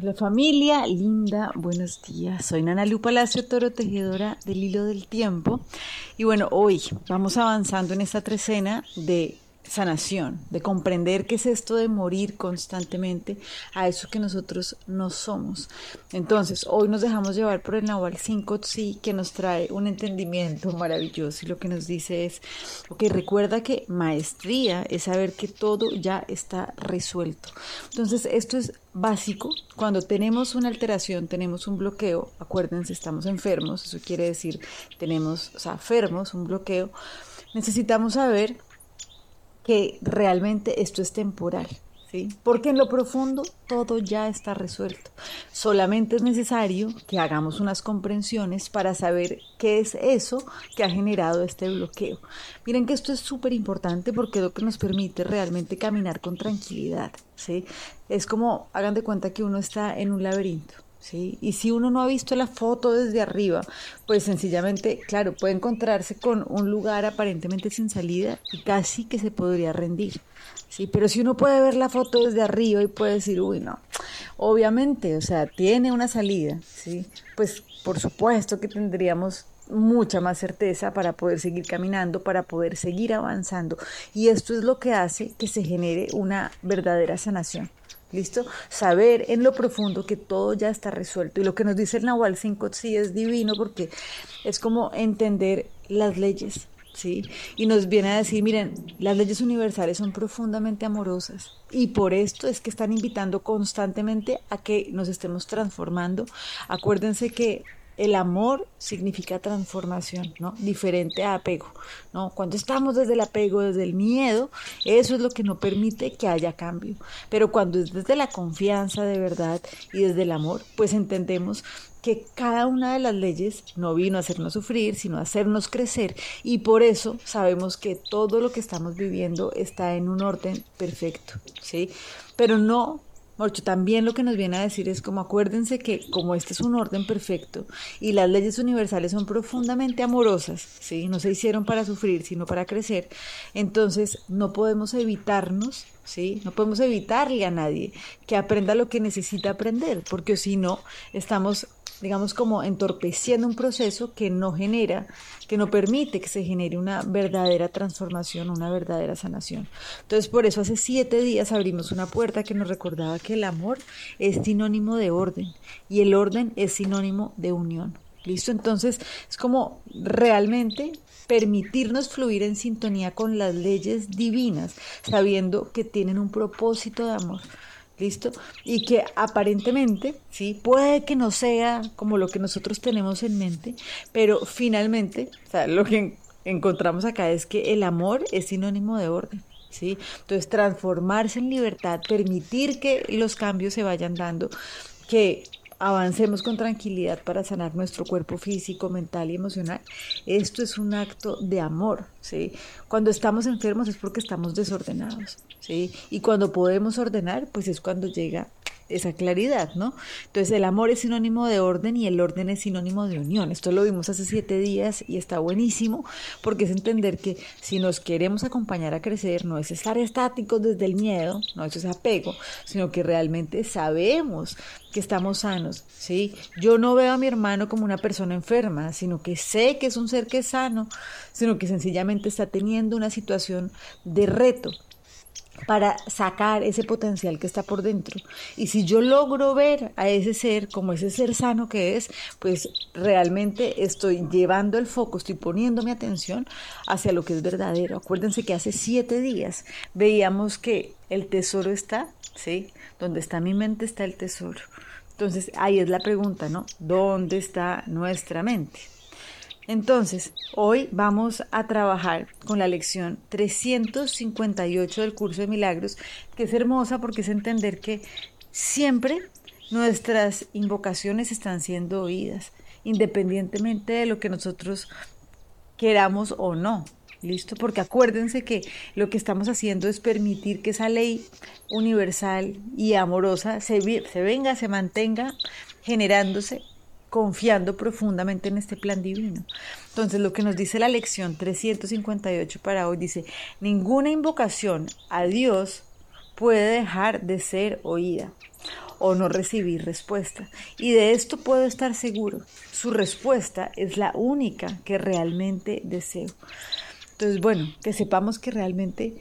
Hola familia linda, buenos días. Soy Nana Lu Palacio Toro, tejedora del hilo del tiempo. Y bueno, hoy vamos avanzando en esta trecena de sanación, de comprender qué es esto de morir constantemente a eso que nosotros no somos. Entonces, hoy nos dejamos llevar por el Nahual 5 sí, que nos trae un entendimiento maravilloso y lo que nos dice es, ok, recuerda que maestría es saber que todo ya está resuelto. Entonces, esto es básico. Cuando tenemos una alteración, tenemos un bloqueo, acuérdense, estamos enfermos, eso quiere decir, tenemos, o sea, enfermos, un bloqueo, necesitamos saber que realmente esto es temporal. ¿Sí? Porque en lo profundo todo ya está resuelto. Solamente es necesario que hagamos unas comprensiones para saber qué es eso que ha generado este bloqueo. Miren que esto es súper importante porque es lo que nos permite realmente caminar con tranquilidad. ¿sí? Es como, hagan de cuenta que uno está en un laberinto. ¿Sí? Y si uno no ha visto la foto desde arriba, pues sencillamente, claro, puede encontrarse con un lugar aparentemente sin salida y casi que se podría rendir, ¿sí? Pero si uno puede ver la foto desde arriba y puede decir, uy, no, obviamente, o sea, tiene una salida, ¿sí? Pues por supuesto que tendríamos mucha más certeza para poder seguir caminando, para poder seguir avanzando. Y esto es lo que hace que se genere una verdadera sanación. ¿Listo? Saber en lo profundo que todo ya está resuelto. Y lo que nos dice el Nahual 5 sí es divino porque es como entender las leyes, ¿sí? Y nos viene a decir, miren, las leyes universales son profundamente amorosas y por esto es que están invitando constantemente a que nos estemos transformando. Acuérdense que el amor significa transformación, ¿no? Diferente a apego, ¿no? Cuando estamos desde el apego, desde el miedo, eso es lo que no permite que haya cambio. Pero cuando es desde la confianza de verdad y desde el amor, pues entendemos que cada una de las leyes no vino a hacernos sufrir, sino a hacernos crecer y por eso sabemos que todo lo que estamos viviendo está en un orden perfecto, ¿sí? Pero no Morcho, también lo que nos viene a decir es como acuérdense que como este es un orden perfecto y las leyes universales son profundamente amorosas, ¿sí? No se hicieron para sufrir, sino para crecer. Entonces, no podemos evitarnos, ¿sí? No podemos evitarle a nadie que aprenda lo que necesita aprender, porque si no, estamos digamos, como entorpeciendo un proceso que no genera, que no permite que se genere una verdadera transformación, una verdadera sanación. Entonces, por eso hace siete días abrimos una puerta que nos recordaba que el amor es sinónimo de orden y el orden es sinónimo de unión. ¿Listo? Entonces, es como realmente permitirnos fluir en sintonía con las leyes divinas, sabiendo que tienen un propósito de amor. ¿Listo? Y que aparentemente, sí, puede que no sea como lo que nosotros tenemos en mente, pero finalmente, o sea, lo que encontramos acá es que el amor es sinónimo de orden. ¿Sí? Entonces, transformarse en libertad, permitir que los cambios se vayan dando, que avancemos con tranquilidad para sanar nuestro cuerpo físico, mental y emocional. Esto es un acto de amor, ¿sí? Cuando estamos enfermos es porque estamos desordenados, ¿sí? Y cuando podemos ordenar, pues es cuando llega esa claridad, ¿no? Entonces el amor es sinónimo de orden y el orden es sinónimo de unión. Esto lo vimos hace siete días y está buenísimo porque es entender que si nos queremos acompañar a crecer, no es estar estáticos desde el miedo, no es ese apego, sino que realmente sabemos que estamos sanos, ¿sí? Yo no veo a mi hermano como una persona enferma, sino que sé que es un ser que es sano, sino que sencillamente está teniendo una situación de reto, para sacar ese potencial que está por dentro. Y si yo logro ver a ese ser como ese ser sano que es, pues realmente estoy llevando el foco, estoy poniendo mi atención hacia lo que es verdadero. Acuérdense que hace siete días veíamos que el tesoro está, ¿sí? Donde está mi mente está el tesoro. Entonces ahí es la pregunta, ¿no? ¿Dónde está nuestra mente? Entonces, hoy vamos a trabajar con la lección 358 del curso de milagros, que es hermosa porque es entender que siempre nuestras invocaciones están siendo oídas, independientemente de lo que nosotros queramos o no. ¿Listo? Porque acuérdense que lo que estamos haciendo es permitir que esa ley universal y amorosa se, venga, se mantenga generándose confiando profundamente en este plan divino. Entonces, lo que nos dice la lección 358 para hoy dice, ninguna invocación a Dios puede dejar de ser oída. o no recibir respuesta. Y de esto puedo estar seguro. Su respuesta es la única que realmente deseo. Entonces, bueno, que sepamos que realmente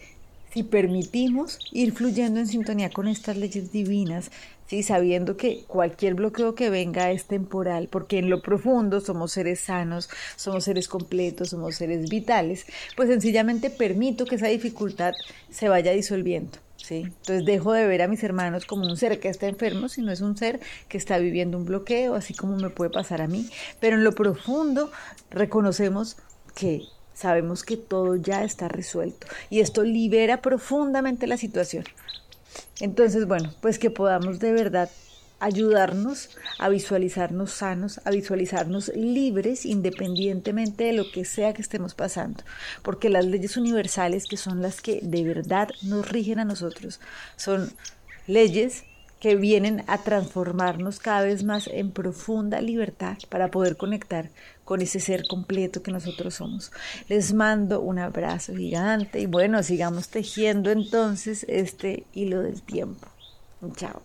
si permitimos ir fluyendo en sintonía con estas leyes divinas, ¿sí? sabiendo que cualquier bloqueo que venga es temporal, porque en lo profundo somos seres sanos, somos seres completos, somos seres vitales, pues sencillamente permito que esa dificultad se vaya disolviendo. ¿sí? Entonces dejo de ver a mis hermanos como un ser que está enfermo, sino es un ser que está viviendo un bloqueo, así como me puede pasar a mí. Pero en lo profundo reconocemos que sabemos que todo ya está resuelto y esto libera profundamente la situación. Entonces, bueno, pues que podamos de verdad ayudarnos a visualizarnos sanos, a visualizarnos libres independientemente de lo que sea que estemos pasando, porque las leyes universales que son las que de verdad nos rigen a nosotros son leyes que vienen a transformarnos cada vez más en profunda libertad para poder conectar con ese ser completo que nosotros somos. Les mando un abrazo gigante y bueno, sigamos tejiendo entonces este hilo del tiempo. Chao.